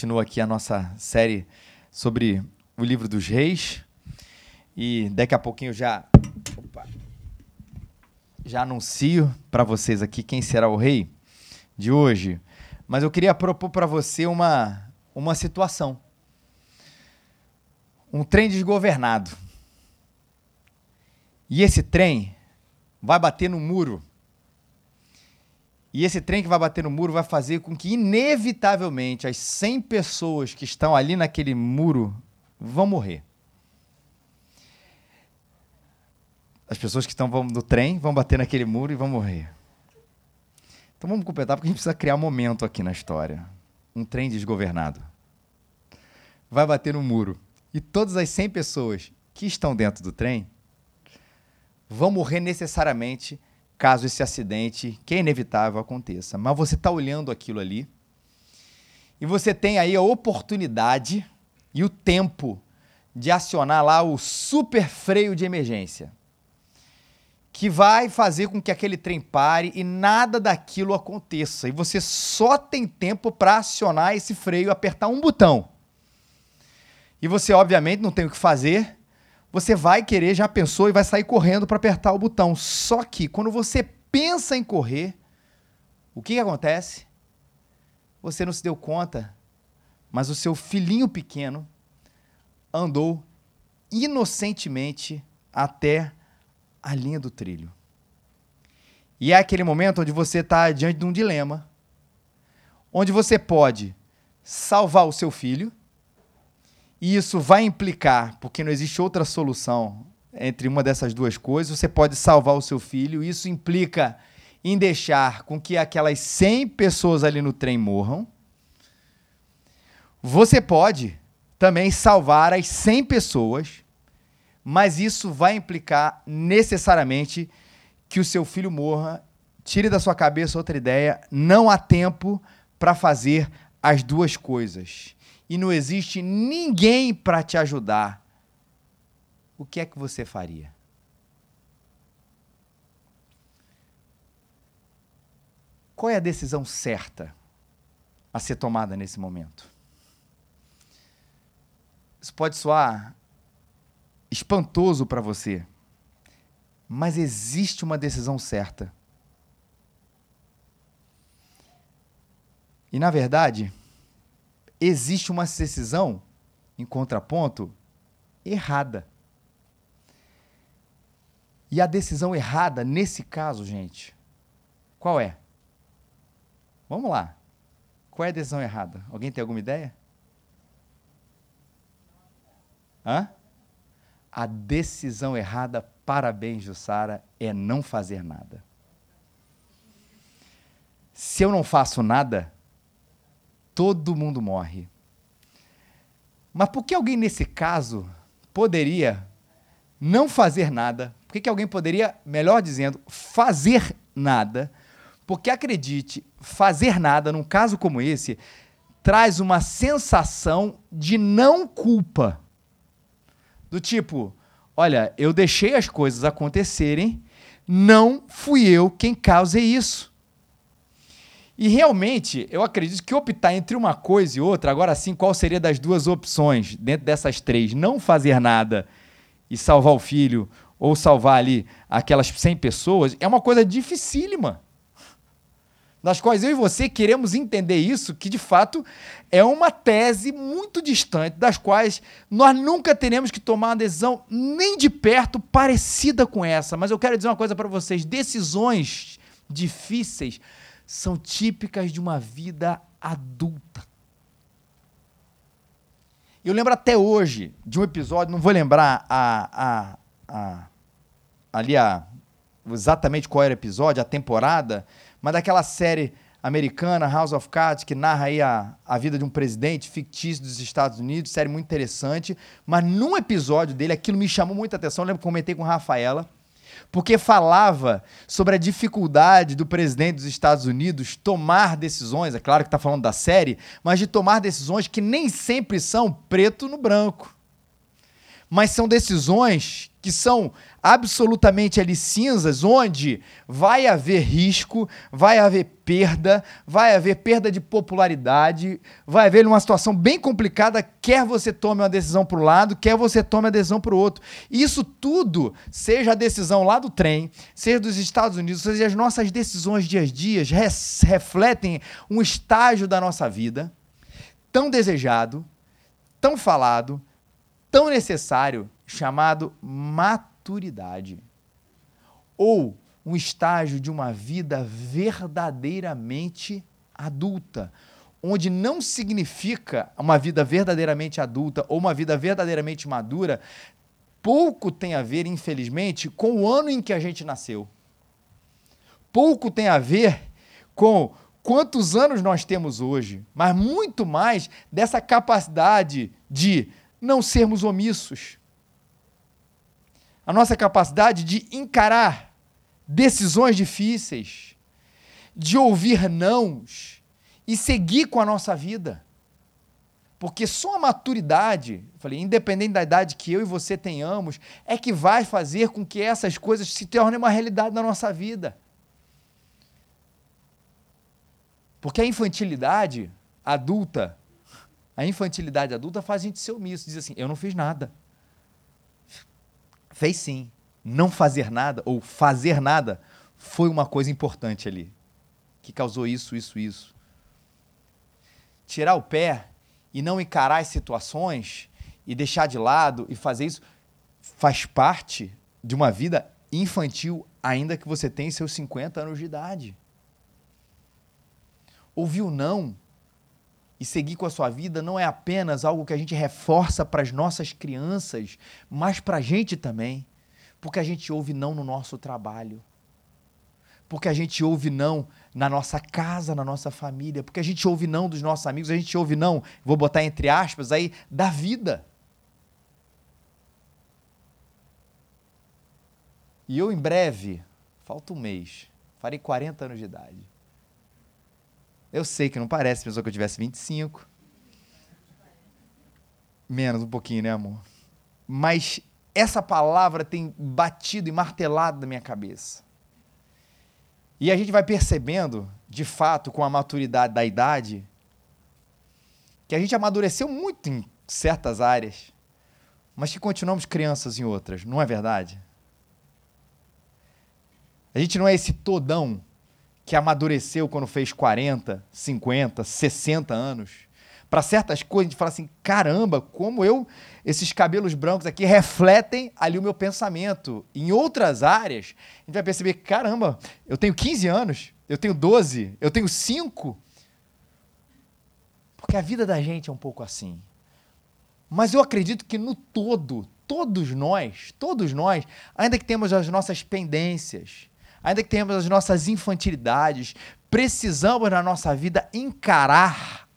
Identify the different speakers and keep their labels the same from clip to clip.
Speaker 1: continua aqui a nossa série sobre o livro dos reis. E daqui a pouquinho já opa, já anuncio para vocês aqui quem será o rei de hoje. Mas eu queria propor para você uma uma situação. Um trem desgovernado. E esse trem vai bater no muro e esse trem que vai bater no muro vai fazer com que, inevitavelmente, as 100 pessoas que estão ali naquele muro vão morrer. As pessoas que estão no trem vão bater naquele muro e vão morrer. Então vamos completar, porque a gente precisa criar um momento aqui na história. Um trem desgovernado. Vai bater no muro. E todas as 100 pessoas que estão dentro do trem vão morrer necessariamente caso esse acidente, que é inevitável, aconteça. Mas você está olhando aquilo ali e você tem aí a oportunidade e o tempo de acionar lá o super freio de emergência, que vai fazer com que aquele trem pare e nada daquilo aconteça. E você só tem tempo para acionar esse freio, apertar um botão. E você, obviamente, não tem o que fazer, você vai querer, já pensou e vai sair correndo para apertar o botão. Só que quando você pensa em correr, o que, que acontece? Você não se deu conta, mas o seu filhinho pequeno andou inocentemente até a linha do trilho. E é aquele momento onde você está diante de um dilema, onde você pode salvar o seu filho, e isso vai implicar, porque não existe outra solução entre uma dessas duas coisas, você pode salvar o seu filho, isso implica em deixar com que aquelas 100 pessoas ali no trem morram. Você pode também salvar as 100 pessoas, mas isso vai implicar necessariamente que o seu filho morra. Tire da sua cabeça outra ideia, não há tempo para fazer as duas coisas e não existe ninguém para te ajudar, o que é que você faria? Qual é a decisão certa a ser tomada nesse momento? Isso pode soar espantoso para você, mas existe uma decisão certa. E na verdade, existe uma decisão, em contraponto, errada. E a decisão errada, nesse caso, gente, qual é? Vamos lá. Qual é a decisão errada? Alguém tem alguma ideia? Hã? A decisão errada, parabéns, Jussara, é não fazer nada. Se eu não faço nada, todo mundo morre. Mas por que alguém nesse caso poderia não fazer nada? Por que, alguém poderia, melhor dizendo, fazer nada? Porque acredite, fazer nada num caso como esse traz uma sensação de não culpa. Do tipo, olha, eu deixei as coisas acontecerem, não fui eu quem causei isso. E realmente, eu acredito que optar entre uma coisa e outra, agora sim, qual seria das duas opções dentro dessas três? Não fazer nada e salvar o filho, ou salvar ali aquelas 100 pessoas, é uma coisa dificílima. Das quais eu e você queremos entender isso, que de fato é uma tese muito distante, das quais nós nunca teremos que tomar uma decisão nem de perto parecida com essa. Mas eu quero dizer uma coisa para vocês: decisões difíceis são típicas de uma vida adulta. Eu lembro até hoje de um episódio, não vou lembrar a, a, a, ali a, exatamente qual era o episódio, a temporada, mas daquela série americana, House of Cards, que narra aí a, a vida de um presidente fictício dos Estados Unidos, série muito interessante, mas num episódio dele, aquilo me chamou muita atenção, eu lembro que comentei com a Rafaela, porque falava sobre a dificuldade do presidente dos Estados Unidos tomar decisões, é claro que está falando da série, mas de tomar decisões que nem sempre são preto no branco. mas são decisões que são absolutamente ali cinzas, onde vai haver risco, vai haver perda, vai haver perda de popularidade, vai haver uma situação bem complicada, quer você tome uma decisão para um lado, quer você tome a decisão para o outro. Isso tudo, seja a decisão lá do trem, seja dos Estados Unidos, seja as nossas decisões dia a dia, refletem um estágio da nossa vida tão desejado, tão falado, tão necessário chamado maturidade. Ou um estágio de uma vida verdadeiramente adulta, onde não significa uma vida verdadeiramente adulta ou uma vida verdadeiramente madura, pouco tem a ver, infelizmente, com o ano em que a gente nasceu. Pouco tem a ver com quantos anos nós temos hoje, mas muito mais dessa capacidade de não sermos omissos. A nossa capacidade de encarar decisões difíceis, de ouvir nãos e seguir com a nossa vida. Porque só a maturidade, falei, independente da idade que eu e você tenhamos, é que vai fazer com que essas coisas se tornem uma realidade na nossa vida. Porque a infantilidade adulta a infantilidade adulta faz a gente ser omisso, diz assim: eu não fiz nada. Fez sim. Não fazer nada, ou fazer nada, foi uma coisa importante ali, que causou isso, isso, isso. Tirar o pé e não encarar as situações e deixar de lado e fazer isso faz parte de uma vida infantil, ainda que você tenha seus 50 anos de idade. Ouvir o não e seguir com a sua vida não é apenas algo que a gente reforça para as nossas crianças, mas para a gente também. Porque a gente ouve não no nosso trabalho. Porque a gente ouve não na nossa casa, na nossa família. Porque a gente ouve não dos nossos amigos. A gente ouve não, vou botar entre aspas aí, da vida. E eu, em breve, falta um mês, farei 40 anos de idade. Eu sei que não parece, pensou que eu tivesse 25. Menos um pouquinho, né, amor? Mas essa palavra tem batido e martelado na minha cabeça. E a gente vai percebendo, de fato, com a maturidade da idade, que a gente amadureceu muito em certas áreas, mas que continuamos crianças em outras, não é verdade? A gente não é esse todão que amadureceu quando fez 40, 50, 60 anos. Para certas coisas, a gente fala assim: caramba, como eu, esses cabelos brancos aqui refletem ali o meu pensamento. Em outras áreas, a gente vai perceber: caramba, eu tenho 15 anos, eu tenho 12, eu tenho 5. Porque a vida da gente é um pouco assim. Mas eu acredito que no todo, todos nós, todos nós, ainda que temos as nossas pendências, ainda que tenhamos as nossas infantilidades, precisamos na nossa vida encarar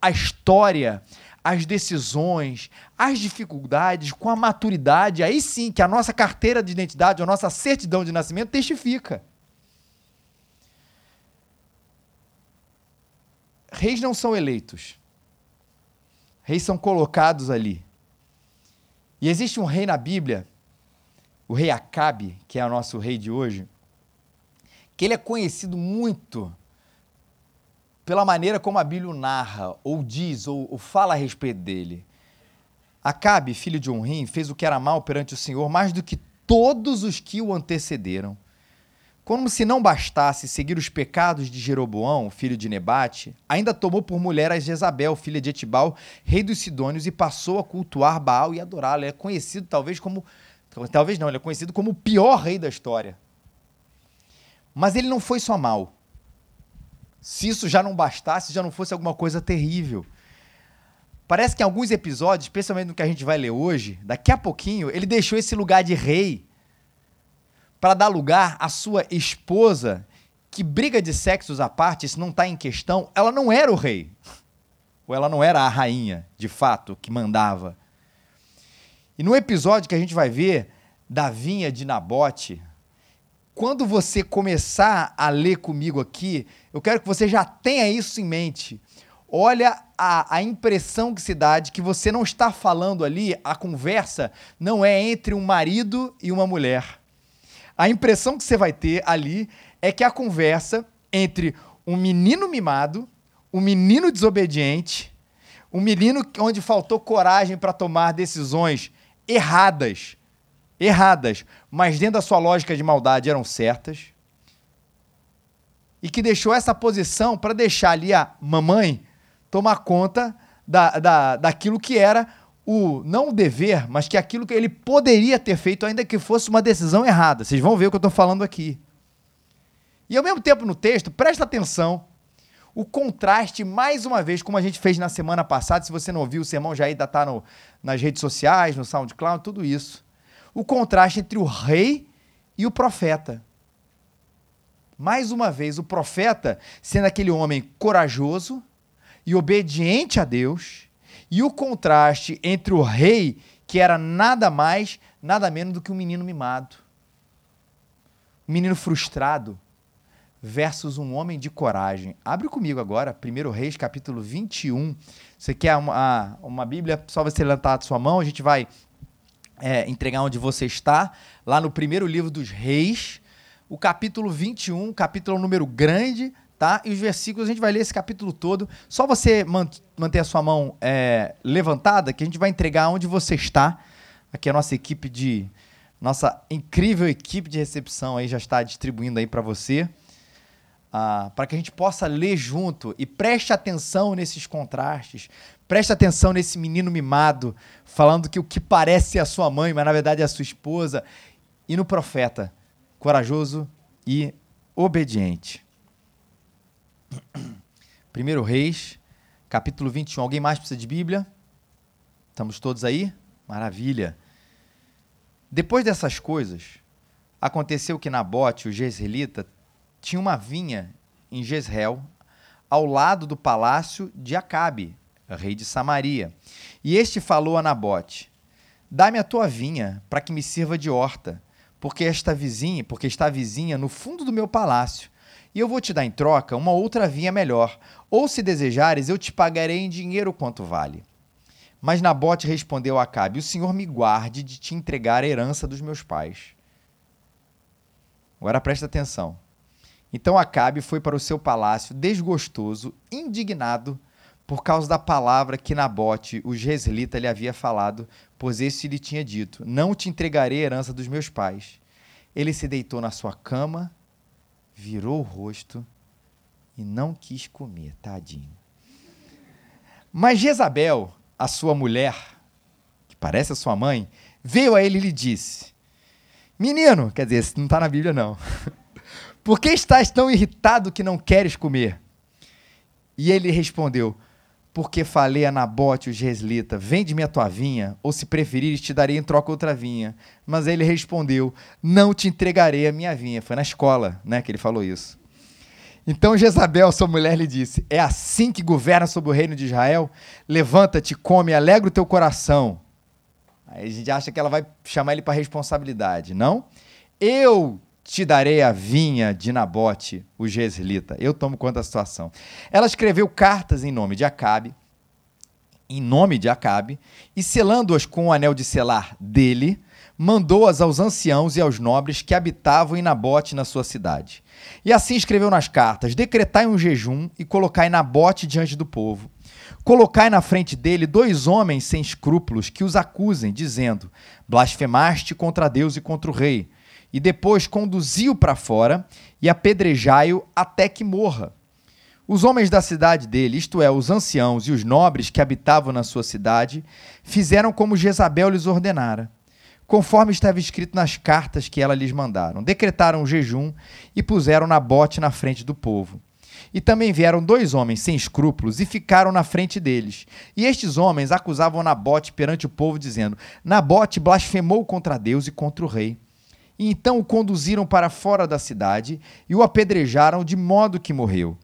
Speaker 1: a história, as decisões, as dificuldades com a maturidade, aí sim que a nossa carteira de identidade, a nossa certidão de nascimento testifica. Reis não são eleitos. Reis são colocados ali. E existe um rei na Bíblia o rei Acabe, que é o nosso rei de hoje, que ele é conhecido muito pela maneira como a Bíblia narra, ou diz, ou, ou fala a respeito dele. Acabe, filho de Onrim, fez o que era mal perante o Senhor mais do que todos os que o antecederam. Como se não bastasse seguir os pecados de Jeroboão, filho de Nebate, ainda tomou por mulher a Jezabel, filha de Etibal, rei dos Sidônios, e passou a cultuar Baal e adorá-lo. É conhecido talvez como Talvez não, ele é conhecido como o pior rei da história. Mas ele não foi só mal. Se isso já não bastasse, já não fosse alguma coisa terrível. Parece que em alguns episódios, especialmente no que a gente vai ler hoje, daqui a pouquinho, ele deixou esse lugar de rei para dar lugar à sua esposa, que briga de sexos à parte, isso não está em questão, ela não era o rei. Ou ela não era a rainha, de fato, que mandava. E no episódio que a gente vai ver da vinha de Nabote, quando você começar a ler comigo aqui, eu quero que você já tenha isso em mente. Olha a, a impressão que se dá de que você não está falando ali, a conversa não é entre um marido e uma mulher. A impressão que você vai ter ali é que a conversa entre um menino mimado, um menino desobediente, um menino onde faltou coragem para tomar decisões erradas, erradas, mas dentro da sua lógica de maldade eram certas, e que deixou essa posição para deixar ali a mamãe tomar conta da, da, daquilo que era o não o dever, mas que aquilo que ele poderia ter feito, ainda que fosse uma decisão errada. Vocês vão ver o que eu estou falando aqui. E ao mesmo tempo no texto, presta atenção, o contraste, mais uma vez, como a gente fez na semana passada, se você não ouviu, o sermão já ainda está nas redes sociais, no SoundCloud, tudo isso. O contraste entre o rei e o profeta. Mais uma vez, o profeta sendo aquele homem corajoso, e obediente a Deus, e o contraste entre o rei, que era nada mais, nada menos do que um menino mimado, um menino frustrado, versus um homem de coragem. Abre comigo agora, 1 Reis, capítulo 21. Você quer uma, uma Bíblia? Só você levantar a sua mão, a gente vai é, entregar onde você está, lá no primeiro livro dos Reis, o capítulo 21, capítulo é número grande, tá? E os versículos, a gente vai ler esse capítulo todo. Só você manter a sua mão é, levantada, que a gente vai entregar onde você está. Aqui a nossa equipe de. Nossa incrível equipe de recepção aí já está distribuindo aí para você. Ah, para que a gente possa ler junto e preste atenção nesses contrastes, preste atenção nesse menino mimado, falando que o que parece é a sua mãe, mas na verdade é a sua esposa, e no profeta, corajoso e obediente. 1 Reis, capítulo 21. Alguém mais precisa de Bíblia? Estamos todos aí? Maravilha. Depois dessas coisas, aconteceu que Nabote, o jezreelita, tinha uma vinha em Jezreel, ao lado do palácio de Acabe, rei de Samaria. E este falou a Nabote: Dá-me a tua vinha, para que me sirva de horta, porque esta vizinha, porque está vizinha no fundo do meu palácio e eu vou te dar em troca uma outra vinha melhor, ou se desejares, eu te pagarei em dinheiro quanto vale. Mas Nabote respondeu a Acabe: O Senhor me guarde de te entregar a herança dos meus pais. Agora presta atenção. Então Acabe foi para o seu palácio desgostoso, indignado, por causa da palavra que Nabote, o jezreelita, lhe havia falado, pois esse lhe tinha dito: Não te entregarei a herança dos meus pais. Ele se deitou na sua cama virou o rosto e não quis comer, tadinho. Mas Jezabel, a sua mulher, que parece a sua mãe, veio a ele e lhe disse: Menino, quer dizer, não está na Bíblia não. Por que estás tão irritado que não queres comer? E ele respondeu: Porque falei a Nabote, o Geslita, vende-me a tua vinha, ou se preferires, te darei em troca outra vinha. Mas ele respondeu: Não te entregarei a minha vinha. Foi na escola né, que ele falou isso. Então Jezabel, sua mulher, lhe disse: É assim que governa sobre o reino de Israel? Levanta-te, come, alegra o teu coração. Aí a gente acha que ela vai chamar ele para responsabilidade. Não? Eu te darei a vinha de Nabote, o Jezreelita. Eu tomo conta da situação. Ela escreveu cartas em nome de Acabe, em nome de Acabe, e selando-as com o anel de selar dele, mandou-as aos anciãos e aos nobres que habitavam em Nabote na sua cidade. E assim escreveu nas cartas: Decretai um jejum e colocai Nabote diante do povo. Colocai na frente dele dois homens sem escrúpulos que os acusem, dizendo: Blasfemaste contra Deus e contra o rei. E depois conduziu para fora e apedrejai-o até que morra. Os homens da cidade dele, isto é, os anciãos e os nobres que habitavam na sua cidade, fizeram como Jezabel lhes ordenara conforme estava escrito nas cartas que ela lhes mandaram. Decretaram um jejum e puseram Nabote na frente do povo. E também vieram dois homens sem escrúpulos e ficaram na frente deles. E estes homens acusavam Nabote perante o povo, dizendo: Nabote blasfemou contra Deus e contra o rei. E então o conduziram para fora da cidade e o apedrejaram de modo que morreu.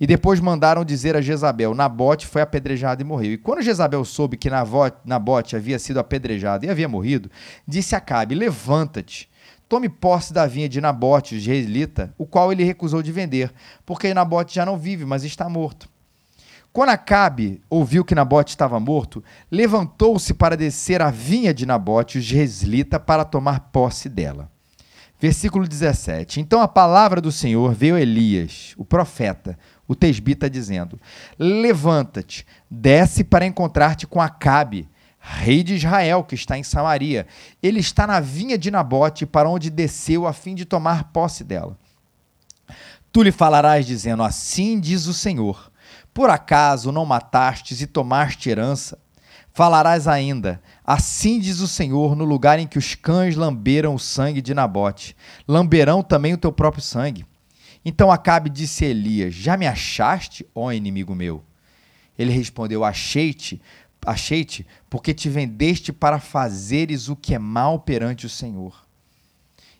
Speaker 1: E depois mandaram dizer a Jezabel: Nabote foi apedrejado e morreu. E quando Jezabel soube que Nabote havia sido apedrejado e havia morrido, disse a Acabe: Levanta-te, tome posse da vinha de Nabote, o israelita, o qual ele recusou de vender, porque Nabote já não vive, mas está morto. Quando Acabe ouviu que Nabote estava morto, levantou-se para descer a vinha de Nabote, o Jezlita, para tomar posse dela. Versículo 17. Então a palavra do Senhor veio a Elias, o profeta, o tesbita, dizendo: Levanta-te, desce para encontrar-te com Acabe, rei de Israel, que está em Samaria. Ele está na vinha de Nabote, para onde desceu a fim de tomar posse dela. Tu lhe falarás, dizendo: Assim diz o Senhor por acaso não matastes e tomaste herança? Falarás ainda: Assim diz o Senhor, no lugar em que os cães lamberam o sangue de Nabote, lamberão também o teu próprio sangue. Então Acabe disse a Elias: Já me achaste, ó inimigo meu? Ele respondeu: Achei-te, achei-te, porque te vendeste para fazeres o que é mal perante o Senhor.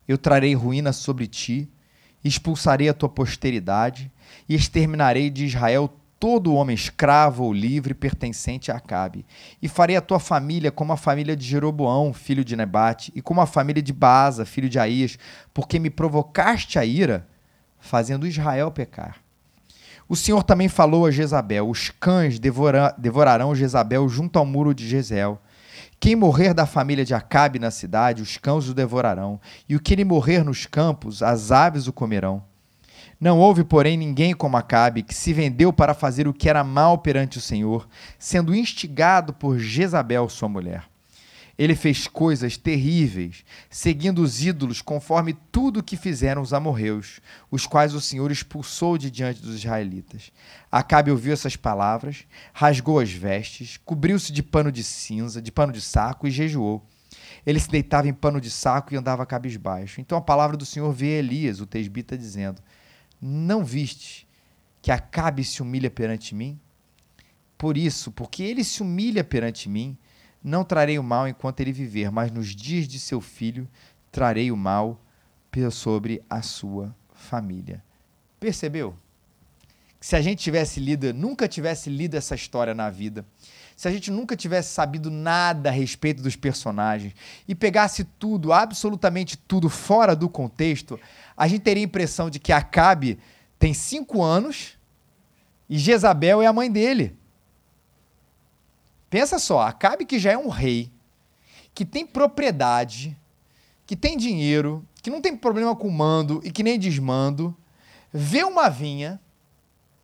Speaker 1: Eu trarei ruína sobre ti, expulsarei a tua posteridade e exterminarei de Israel todo homem escravo ou livre pertencente a Acabe. E farei a tua família como a família de Jeroboão, filho de Nebate, e como a família de Baasa, filho de Aías, porque me provocaste a ira, fazendo Israel pecar. O Senhor também falou a Jezabel: Os cães devora, devorarão Jezabel junto ao muro de Jezeel. Quem morrer da família de Acabe na cidade, os cães o devorarão, e o que lhe morrer nos campos, as aves o comerão. Não houve, porém, ninguém como Acabe, que se vendeu para fazer o que era mal perante o Senhor, sendo instigado por Jezabel, sua mulher. Ele fez coisas terríveis, seguindo os ídolos, conforme tudo o que fizeram os amorreus, os quais o Senhor expulsou de diante dos israelitas. Acabe ouviu essas palavras, rasgou as vestes, cobriu-se de pano de cinza, de pano de saco e jejuou. Ele se deitava em pano de saco e andava cabisbaixo. Então a palavra do Senhor veio a Elias, o tesbita, dizendo: não viste que Acabe se humilha perante mim? Por isso, porque ele se humilha perante mim, não trarei o mal enquanto ele viver, mas nos dias de seu filho trarei o mal sobre a sua família. Percebeu? Se a gente tivesse lido, nunca tivesse lido essa história na vida, se a gente nunca tivesse sabido nada a respeito dos personagens e pegasse tudo, absolutamente tudo, fora do contexto, a gente teria a impressão de que Acabe tem cinco anos e Jezabel é a mãe dele. Pensa só, Acabe que já é um rei, que tem propriedade, que tem dinheiro, que não tem problema com mando e que nem desmando, vê uma vinha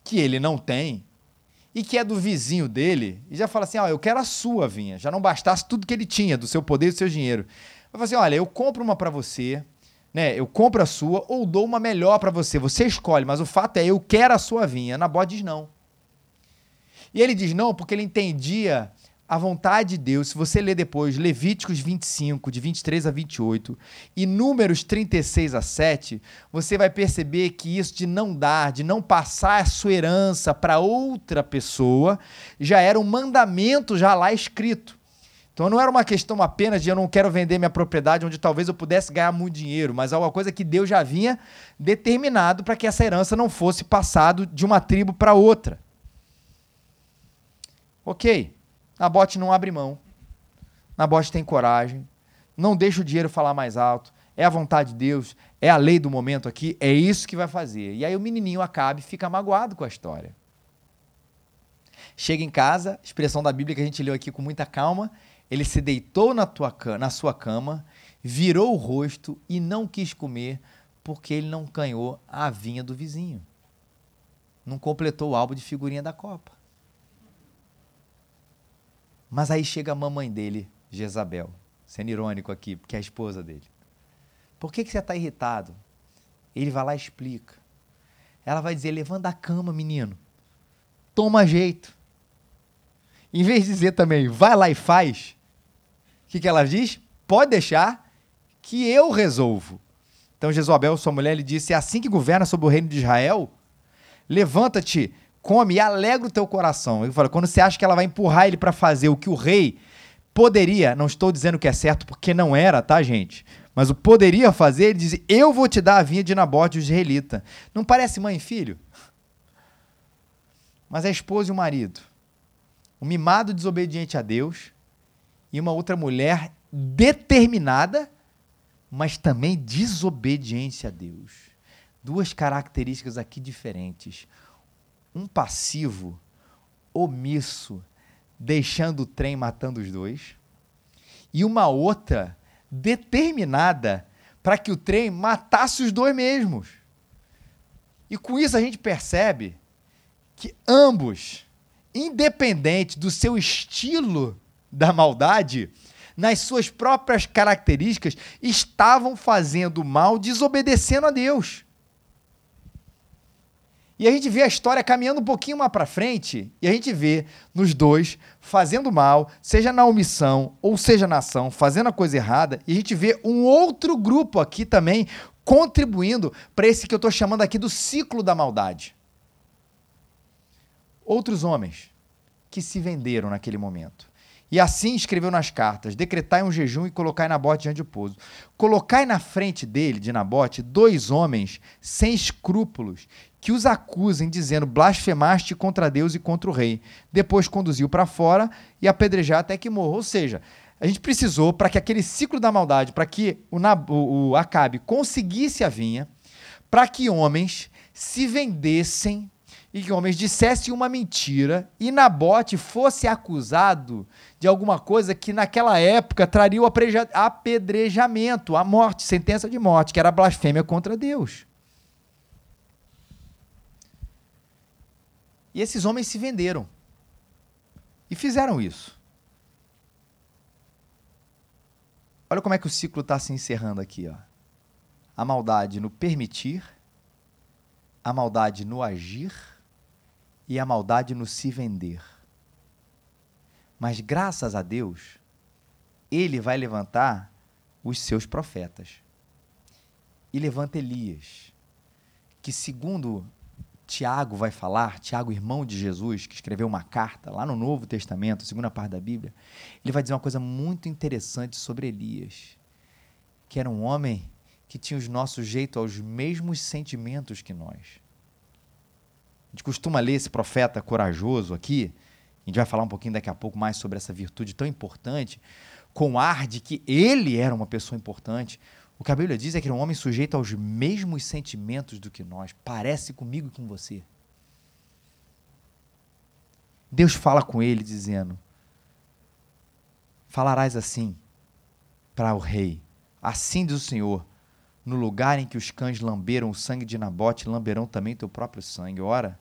Speaker 1: que ele não tem e que é do vizinho dele, e já fala assim: ó, eu quero a sua vinha. Já não bastasse tudo que ele tinha, do seu poder e do seu dinheiro. Vai falar assim: olha, eu compro uma para você, né? Eu compro a sua ou dou uma melhor para você. Você escolhe, mas o fato é, eu quero a sua vinha. Nabó diz não. E ele diz não porque ele entendia a vontade de Deus, se você ler depois Levíticos 25, de 23 a 28, e Números 36 a 7, você vai perceber que isso de não dar, de não passar a sua herança para outra pessoa, já era um mandamento já lá escrito. Então não era uma questão apenas de eu não quero vender minha propriedade onde talvez eu pudesse ganhar muito dinheiro, mas alguma coisa que Deus já havia determinado para que essa herança não fosse passado de uma tribo para outra. OK. Nabote não abre mão. Nabote tem coragem. Não deixa o dinheiro falar mais alto. É a vontade de Deus. É a lei do momento aqui. É isso que vai fazer. E aí o menininho Acabe fica magoado com a história. Chega em casa, expressão da Bíblia que a gente leu aqui com muita calma. Ele se deitou na, tua, na sua cama, virou o rosto e não quis comer porque ele não ganhou a vinha do vizinho. Não completou o álbum de figurinha da Copa. Mas aí chega a mamãe dele, Jezabel, sendo irônico aqui, porque é a esposa dele. Por que, que você está irritado? Ele vai lá e explica. Ela vai dizer: levanta a cama, menino. Toma jeito. Em vez de dizer também, vai lá e faz, o que, que ela diz? Pode deixar que eu resolvo. Então Jezabel, sua mulher, lhe disse: É assim que governa sobre o reino de Israel? Levanta-te, come e alegra o teu coração. Ele fala, quando você acha que ela vai empurrar ele para fazer o que o rei poderia, não estou dizendo que é certo porque não era, tá, gente? Mas o poderia fazer, ele diz: Eu vou te dar a vinha de Nabote, o israelita. Não parece mãe e filho? Mas é a esposa e o marido. Um mimado desobediente a Deus e uma outra mulher determinada, mas também desobediente a Deus. Duas características aqui diferentes um passivo, omisso, deixando o trem matando os dois, e uma outra determinada para que o trem matasse os dois mesmos. E com isso a gente percebe que ambos, independente do seu estilo da maldade, nas suas próprias características, estavam fazendo mal, desobedecendo a Deus. E a gente vê a história caminhando um pouquinho mais para frente, e a gente vê nos dois fazendo mal, seja na omissão ou seja na ação, fazendo a coisa errada, e a gente vê um outro grupo aqui também contribuindo para esse que eu estou chamando aqui do ciclo da maldade. Outros homens que se venderam naquele momento. E assim escreveu nas cartas: decretai um jejum e colocai Nabote diante do pouso. Colocai na frente dele, de Nabote, dois homens sem escrúpulos, que os acusem, dizendo: blasfemaste contra Deus e contra o rei. Depois conduziu para fora e apedrejar até que morra. Ou seja, a gente precisou, para que aquele ciclo da maldade, para que o, o, o Acabe conseguisse a vinha, para que homens se vendessem e que homens dissessem uma mentira e Nabote fosse acusado de alguma coisa que naquela época traria o apedrejamento, a morte, sentença de morte, que era blasfêmia contra Deus. E esses homens se venderam. E fizeram isso. Olha como é que o ciclo está se encerrando aqui. Ó. A maldade no permitir, a maldade no agir e a maldade no se vender. Mas graças a Deus, ele vai levantar os seus profetas. E levanta Elias, que segundo Tiago vai falar, Tiago, irmão de Jesus, que escreveu uma carta lá no Novo Testamento, segunda parte da Bíblia, ele vai dizer uma coisa muito interessante sobre Elias, que era um homem que tinha os nossos jeitos aos mesmos sentimentos que nós. A gente costuma ler esse profeta corajoso aqui, a gente vai falar um pouquinho daqui a pouco mais sobre essa virtude tão importante, com ar de que ele era uma pessoa importante. O que a Bíblia diz é que era um homem sujeito aos mesmos sentimentos do que nós. Parece comigo e com você. Deus fala com ele dizendo: Falarás assim para o rei: Assim diz o Senhor: no lugar em que os cães lamberam o sangue de Nabote, lamberão também teu próprio sangue. Ora,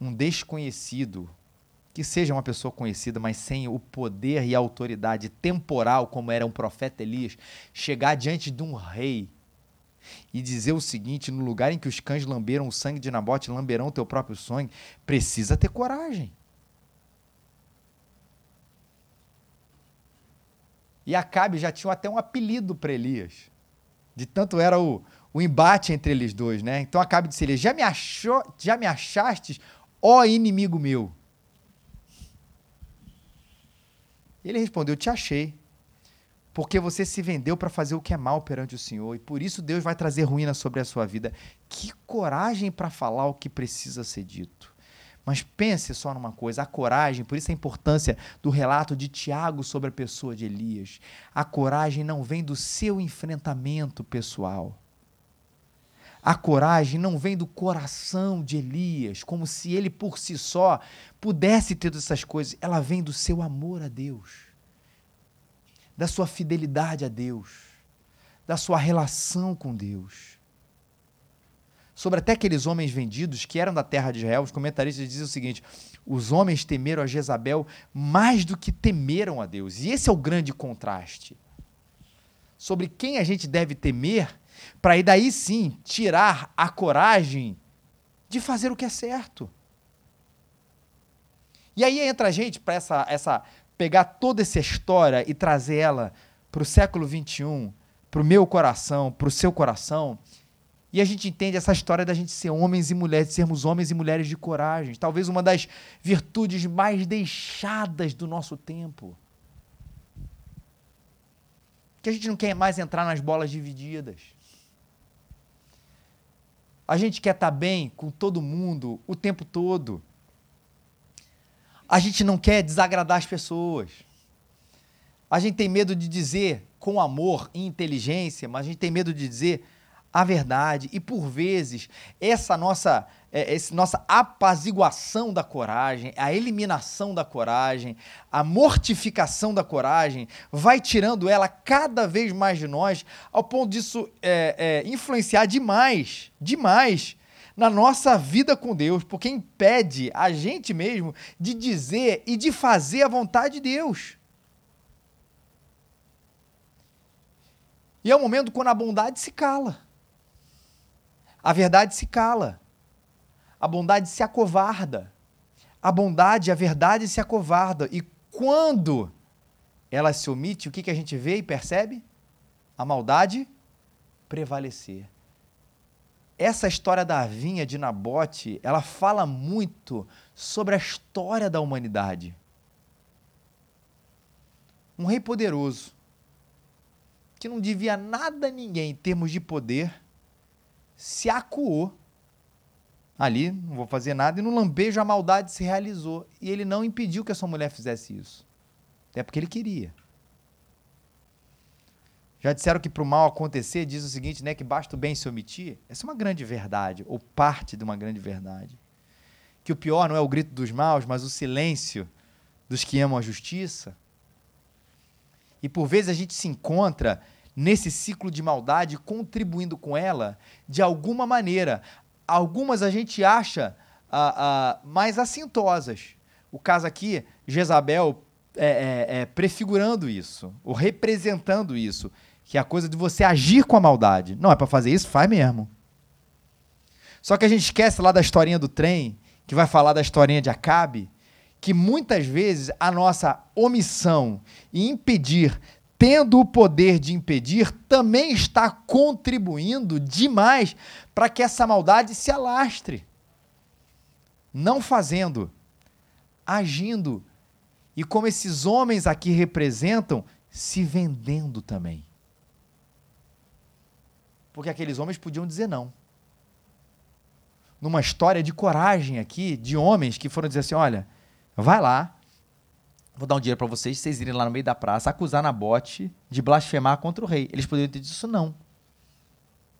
Speaker 1: um desconhecido, que seja uma pessoa conhecida, mas sem o poder e a autoridade temporal, como era um profeta Elias, chegar diante de um rei e dizer o seguinte: no lugar em que os cães lamberam o sangue de Nabote, lamberão teu próprio sangue, precisa ter coragem. E Acabe já tinha até um apelido para Elias. De tanto era o, o embate entre eles dois, né? Então Acabe disse ele: já me, achou, já me achastes, ó inimigo meu? Ele respondeu: Te achei, porque você se vendeu para fazer o que é mal perante o Senhor, e por isso Deus vai trazer ruína sobre a sua vida. Que coragem para falar o que precisa ser dito. Mas pense só numa coisa: a coragem, por isso a importância do relato de Tiago sobre a pessoa de Elias. A coragem não vem do seu enfrentamento pessoal. A coragem não vem do coração de Elias, como se ele por si só pudesse ter todas essas coisas. Ela vem do seu amor a Deus, da sua fidelidade a Deus, da sua relação com Deus sobre até aqueles homens vendidos que eram da terra de Israel, os comentaristas dizem o seguinte: os homens temeram a Jezabel mais do que temeram a Deus. E esse é o grande contraste. Sobre quem a gente deve temer, para aí daí sim tirar a coragem de fazer o que é certo. E aí entra a gente para essa, essa pegar toda essa história e trazer ela para o século 21, para o meu coração, para o seu coração, e a gente entende essa história da gente ser homens e mulheres, de sermos homens e mulheres de coragem. Talvez uma das virtudes mais deixadas do nosso tempo. Que a gente não quer mais entrar nas bolas divididas. A gente quer estar bem com todo mundo o tempo todo. A gente não quer desagradar as pessoas. A gente tem medo de dizer com amor e inteligência, mas a gente tem medo de dizer a verdade e por vezes essa nossa é, essa nossa apaziguação da coragem, a eliminação da coragem, a mortificação da coragem, vai tirando ela cada vez mais de nós, ao ponto disso é, é, influenciar demais, demais na nossa vida com Deus, porque impede a gente mesmo de dizer e de fazer a vontade de Deus. E é o momento quando a bondade se cala. A verdade se cala. A bondade se acovarda. A bondade, a verdade se acovarda. E quando ela se omite, o que, que a gente vê e percebe? A maldade prevalecer. Essa história da vinha de Nabote, ela fala muito sobre a história da humanidade. Um rei poderoso, que não devia nada a ninguém em termos de poder, se acuou ali, não vou fazer nada, e no lampejo a maldade se realizou. E ele não impediu que a sua mulher fizesse isso. Até porque ele queria. Já disseram que para o mal acontecer, diz o seguinte, né, que basta o bem se omitir. Essa é uma grande verdade, ou parte de uma grande verdade. Que o pior não é o grito dos maus, mas o silêncio dos que amam a justiça. E por vezes a gente se encontra nesse ciclo de maldade, contribuindo com ela de alguma maneira. Algumas a gente acha ah, ah, mais assintosas. O caso aqui, Jezabel é, é, é, prefigurando isso, ou representando isso, que é a coisa de você agir com a maldade. Não é para fazer isso? Faz mesmo. Só que a gente esquece lá da historinha do trem, que vai falar da historinha de Acabe, que muitas vezes a nossa omissão e impedir tendo o poder de impedir, também está contribuindo demais para que essa maldade se alastre. Não fazendo, agindo. E como esses homens aqui representam, se vendendo também. Porque aqueles homens podiam dizer não. Numa história de coragem aqui, de homens que foram dizer assim: olha, vai lá, vou dar um dinheiro para vocês, vocês irem lá no meio da praça acusar Nabote de blasfemar contra o rei. Eles poderiam ter dito isso, não.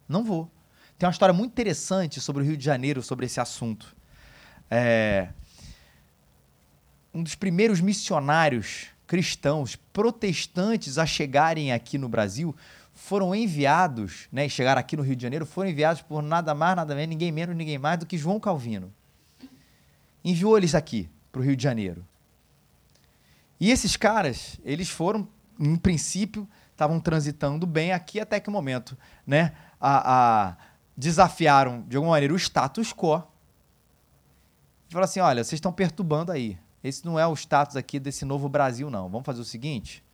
Speaker 1: Não vou. Tem uma história muito interessante sobre o Rio de Janeiro, sobre esse assunto. É... Um dos primeiros missionários cristãos protestantes a chegarem aqui no Brasil foram enviados, né, chegaram aqui no Rio de Janeiro, foram enviados por nada mais, nada menos, ninguém menos, ninguém mais do que João Calvino. Enviou eles aqui para o Rio de Janeiro. E esses caras, eles foram, em princípio, estavam transitando bem aqui até que momento, né? A, a, desafiaram, de alguma maneira, o status quo. E falaram assim: olha, vocês estão perturbando aí. Esse não é o status aqui desse novo Brasil, não. Vamos fazer o seguinte: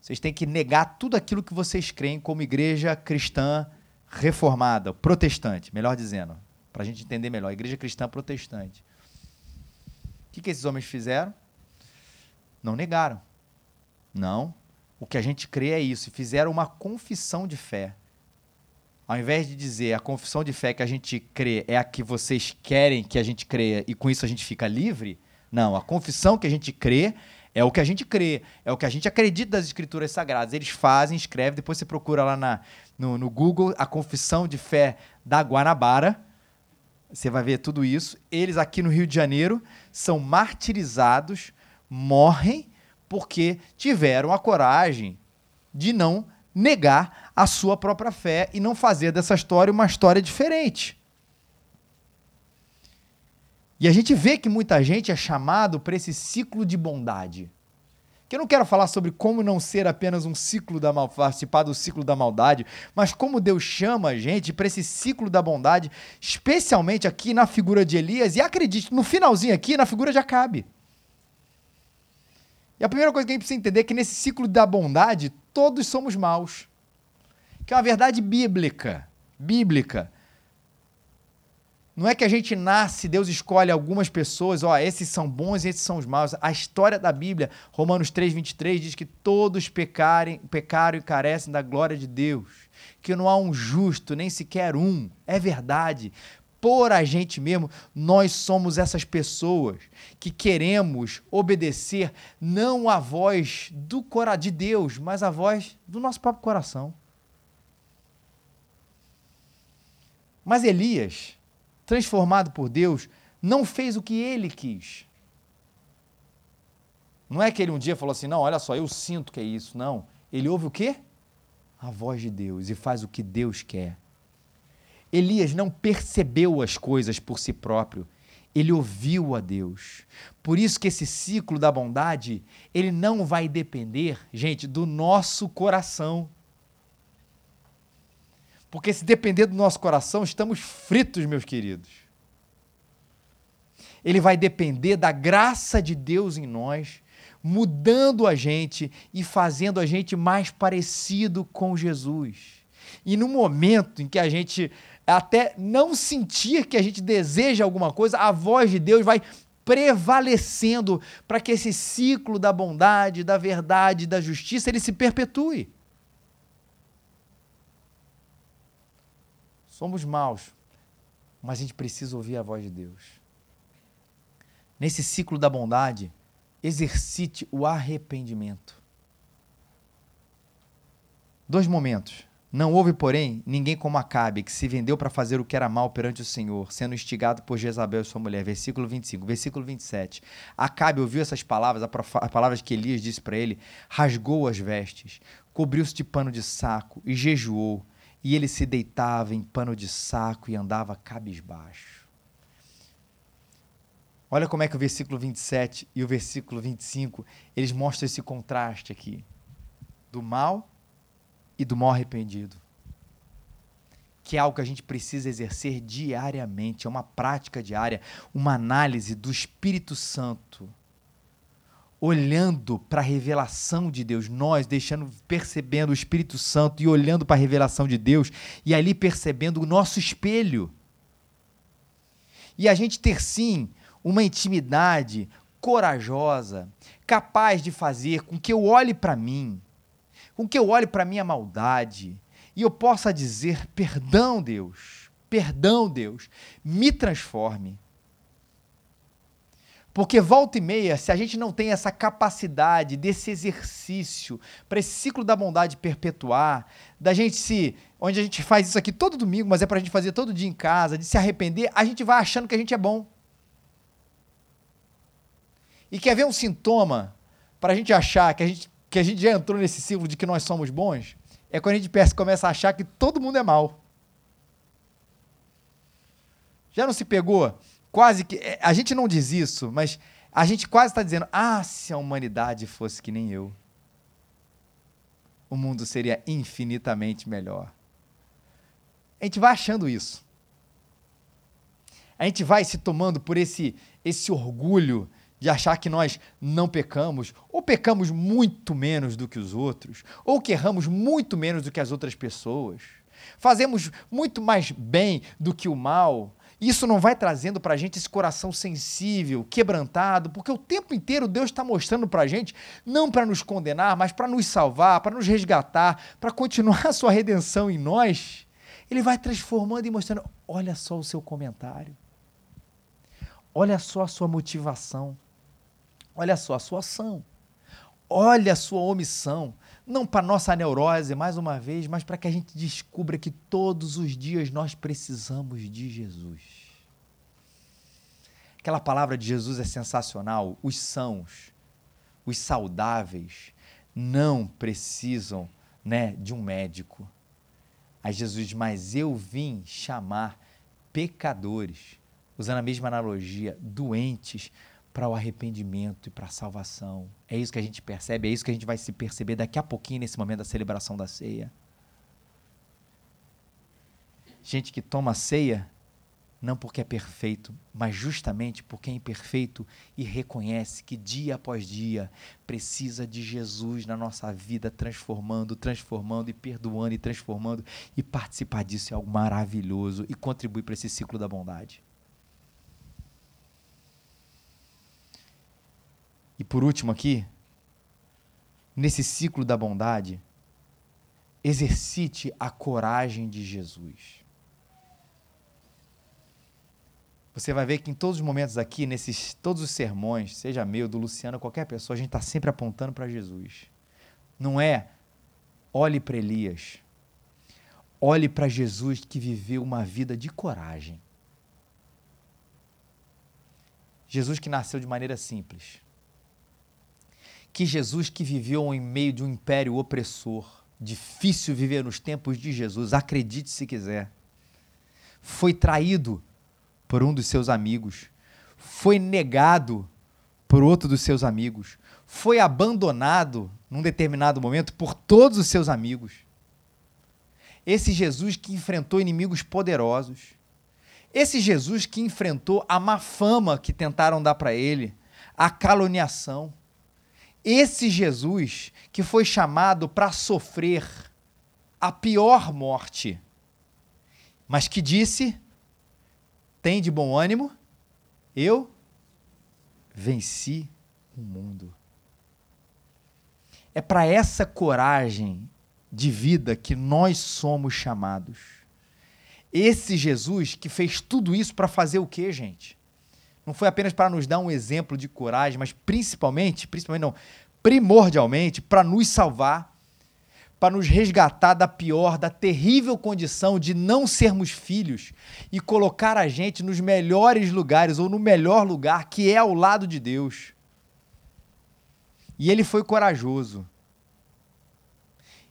Speaker 1: vocês têm que negar tudo aquilo que vocês creem como igreja cristã reformada, protestante, melhor dizendo, para a gente entender melhor, igreja cristã protestante. O que, que esses homens fizeram? Não negaram. Não. O que a gente crê é isso. Fizeram uma confissão de fé. Ao invés de dizer a confissão de fé que a gente crê é a que vocês querem que a gente creia e com isso a gente fica livre, não. A confissão que a gente crê é o que a gente crê, é o que a gente acredita das escrituras sagradas. Eles fazem, escrevem, depois você procura lá na, no, no Google a confissão de fé da Guanabara. Você vai ver tudo isso. Eles aqui no Rio de Janeiro são martirizados morrem porque tiveram a coragem de não negar a sua própria fé e não fazer dessa história uma história diferente. E a gente vê que muita gente é chamado para esse ciclo de bondade. Que eu não quero falar sobre como não ser apenas um ciclo da mal, participar do ciclo da maldade, mas como Deus chama a gente para esse ciclo da bondade, especialmente aqui na figura de Elias, e acredite, no finalzinho aqui, na figura de Acabe. E a primeira coisa que a gente precisa entender é que nesse ciclo da bondade, todos somos maus. Que é uma verdade bíblica. Bíblica. Não é que a gente nasce, Deus escolhe algumas pessoas, ó, esses são bons e esses são os maus. A história da Bíblia, Romanos 3, 23, diz que todos pecarem, pecaram e carecem da glória de Deus. Que não há um justo, nem sequer um. É verdade por a gente mesmo, nós somos essas pessoas que queremos obedecer não à voz do de Deus, mas à voz do nosso próprio coração. Mas Elias, transformado por Deus, não fez o que ele quis. Não é que ele um dia falou assim: não, olha só, eu sinto que é isso. Não. Ele ouve o quê? A voz de Deus e faz o que Deus quer. Elias não percebeu as coisas por si próprio, ele ouviu a Deus. Por isso que esse ciclo da bondade, ele não vai depender, gente, do nosso coração. Porque se depender do nosso coração, estamos fritos, meus queridos. Ele vai depender da graça de Deus em nós, mudando a gente e fazendo a gente mais parecido com Jesus. E no momento em que a gente até não sentir que a gente deseja alguma coisa, a voz de Deus vai prevalecendo para que esse ciclo da bondade, da verdade, da justiça, ele se perpetue. Somos maus, mas a gente precisa ouvir a voz de Deus. Nesse ciclo da bondade, exercite o arrependimento. Dois momentos. Não houve, porém, ninguém como Acabe, que se vendeu para fazer o que era mal perante o Senhor, sendo instigado por Jezabel e sua mulher. Versículo 25. Versículo 27. Acabe ouviu essas palavras, as palavras que Elias disse para ele, rasgou as vestes, cobriu-se de pano de saco e jejuou. E ele se deitava em pano de saco e andava cabisbaixo. Olha como é que o versículo 27 e o versículo 25, eles mostram esse contraste aqui. Do mal e do mal arrependido. Que é algo que a gente precisa exercer diariamente, é uma prática diária, uma análise do Espírito Santo, olhando para a revelação de Deus, nós deixando, percebendo o Espírito Santo e olhando para a revelação de Deus, e ali percebendo o nosso espelho. E a gente ter sim uma intimidade corajosa, capaz de fazer com que eu olhe para mim, com que eu olhe para a minha maldade e eu possa dizer: perdão, Deus, perdão, Deus, me transforme. Porque volta e meia, se a gente não tem essa capacidade desse exercício para esse ciclo da bondade perpetuar, da gente se. onde a gente faz isso aqui todo domingo, mas é para a gente fazer todo dia em casa, de se arrepender, a gente vai achando que a gente é bom. E quer ver um sintoma para a gente achar que a gente que a gente já entrou nesse ciclo de que nós somos bons, é quando a gente começa a achar que todo mundo é mal. Já não se pegou? Quase que. É, a gente não diz isso, mas a gente quase está dizendo: ah, se a humanidade fosse que nem eu, o mundo seria infinitamente melhor. A gente vai achando isso. A gente vai se tomando por esse, esse orgulho de achar que nós não pecamos, ou pecamos muito menos do que os outros, ou que erramos muito menos do que as outras pessoas, fazemos muito mais bem do que o mal. Isso não vai trazendo para a gente esse coração sensível, quebrantado, porque o tempo inteiro Deus está mostrando para a gente, não para nos condenar, mas para nos salvar, para nos resgatar, para continuar a sua redenção em nós. Ele vai transformando e mostrando: olha só o seu comentário, olha só a sua motivação. Olha só a sua ação. Olha a sua omissão. Não para nossa neurose, mais uma vez, mas para que a gente descubra que todos os dias nós precisamos de Jesus. Aquela palavra de Jesus é sensacional. Os sãos, os saudáveis, não precisam né, de um médico. Aí Jesus diz, mas eu vim chamar pecadores, usando a mesma analogia, doentes, para o arrependimento e para a salvação. É isso que a gente percebe, é isso que a gente vai se perceber daqui a pouquinho nesse momento da celebração da ceia. Gente que toma ceia não porque é perfeito, mas justamente porque é imperfeito e reconhece que dia após dia precisa de Jesus na nossa vida, transformando, transformando e perdoando e transformando, e participar disso é algo maravilhoso e contribuir para esse ciclo da bondade. E por último aqui, nesse ciclo da bondade, exercite a coragem de Jesus. Você vai ver que em todos os momentos aqui, nesses todos os sermões, seja meu, do Luciano, qualquer pessoa, a gente está sempre apontando para Jesus. Não é olhe para Elias, Olhe para Jesus que viveu uma vida de coragem. Jesus que nasceu de maneira simples. Que Jesus que viveu em meio de um império opressor. Difícil viver nos tempos de Jesus, acredite se quiser. Foi traído por um dos seus amigos. Foi negado por outro dos seus amigos. Foi abandonado num determinado momento por todos os seus amigos. Esse Jesus que enfrentou inimigos poderosos. Esse Jesus que enfrentou a má fama que tentaram dar para ele, a caluniação. Esse Jesus que foi chamado para sofrer a pior morte, mas que disse: tem de bom ânimo, eu venci o mundo. É para essa coragem de vida que nós somos chamados. Esse Jesus que fez tudo isso para fazer o quê, gente? Não foi apenas para nos dar um exemplo de coragem, mas principalmente, principalmente não, primordialmente para nos salvar, para nos resgatar da pior, da terrível condição de não sermos filhos e colocar a gente nos melhores lugares ou no melhor lugar, que é ao lado de Deus. E ele foi corajoso.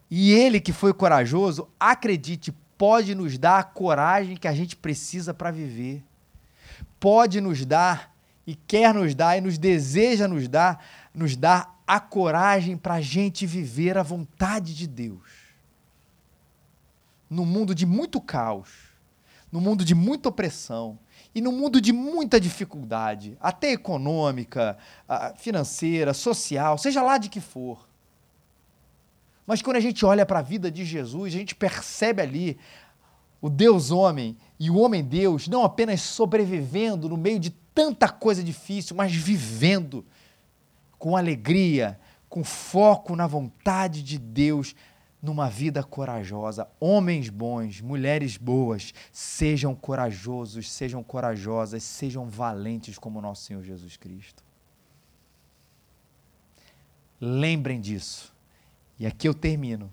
Speaker 1: E ele que foi corajoso, acredite, pode nos dar a coragem que a gente precisa para viver. Pode nos dar e quer nos dar e nos deseja nos dar, nos dar a coragem para a gente viver a vontade de Deus. No mundo de muito caos, no mundo de muita opressão e no mundo de muita dificuldade, até econômica, financeira, social, seja lá de que for. Mas quando a gente olha para a vida de Jesus, a gente percebe ali o Deus homem e o homem Deus não apenas sobrevivendo no meio de tanta coisa difícil, mas vivendo com alegria, com foco na vontade de Deus, numa vida corajosa. Homens bons, mulheres boas, sejam corajosos, sejam corajosas, sejam valentes como nosso Senhor Jesus Cristo. Lembrem disso. E aqui eu termino.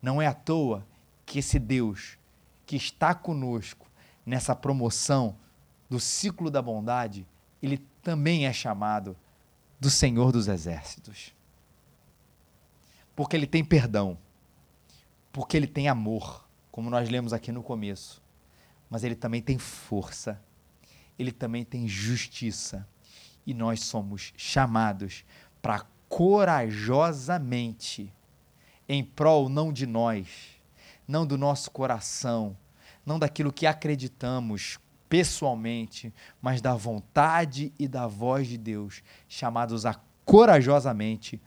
Speaker 1: Não é à toa que esse Deus que está conosco nessa promoção do ciclo da bondade, ele também é chamado do Senhor dos Exércitos. Porque ele tem perdão, porque ele tem amor, como nós lemos aqui no começo, mas ele também tem força, ele também tem justiça. E nós somos chamados para corajosamente em prol não de nós, não do nosso coração, não daquilo que acreditamos pessoalmente, mas da vontade e da voz de Deus, chamados a corajosamente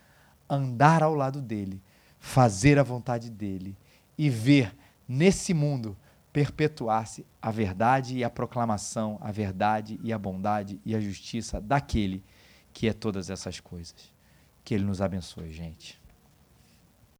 Speaker 1: andar ao lado dele, fazer a vontade dele e ver nesse mundo perpetuar-se a verdade e a proclamação, a verdade e a bondade e a justiça daquele que é todas essas coisas. Que ele nos abençoe, gente.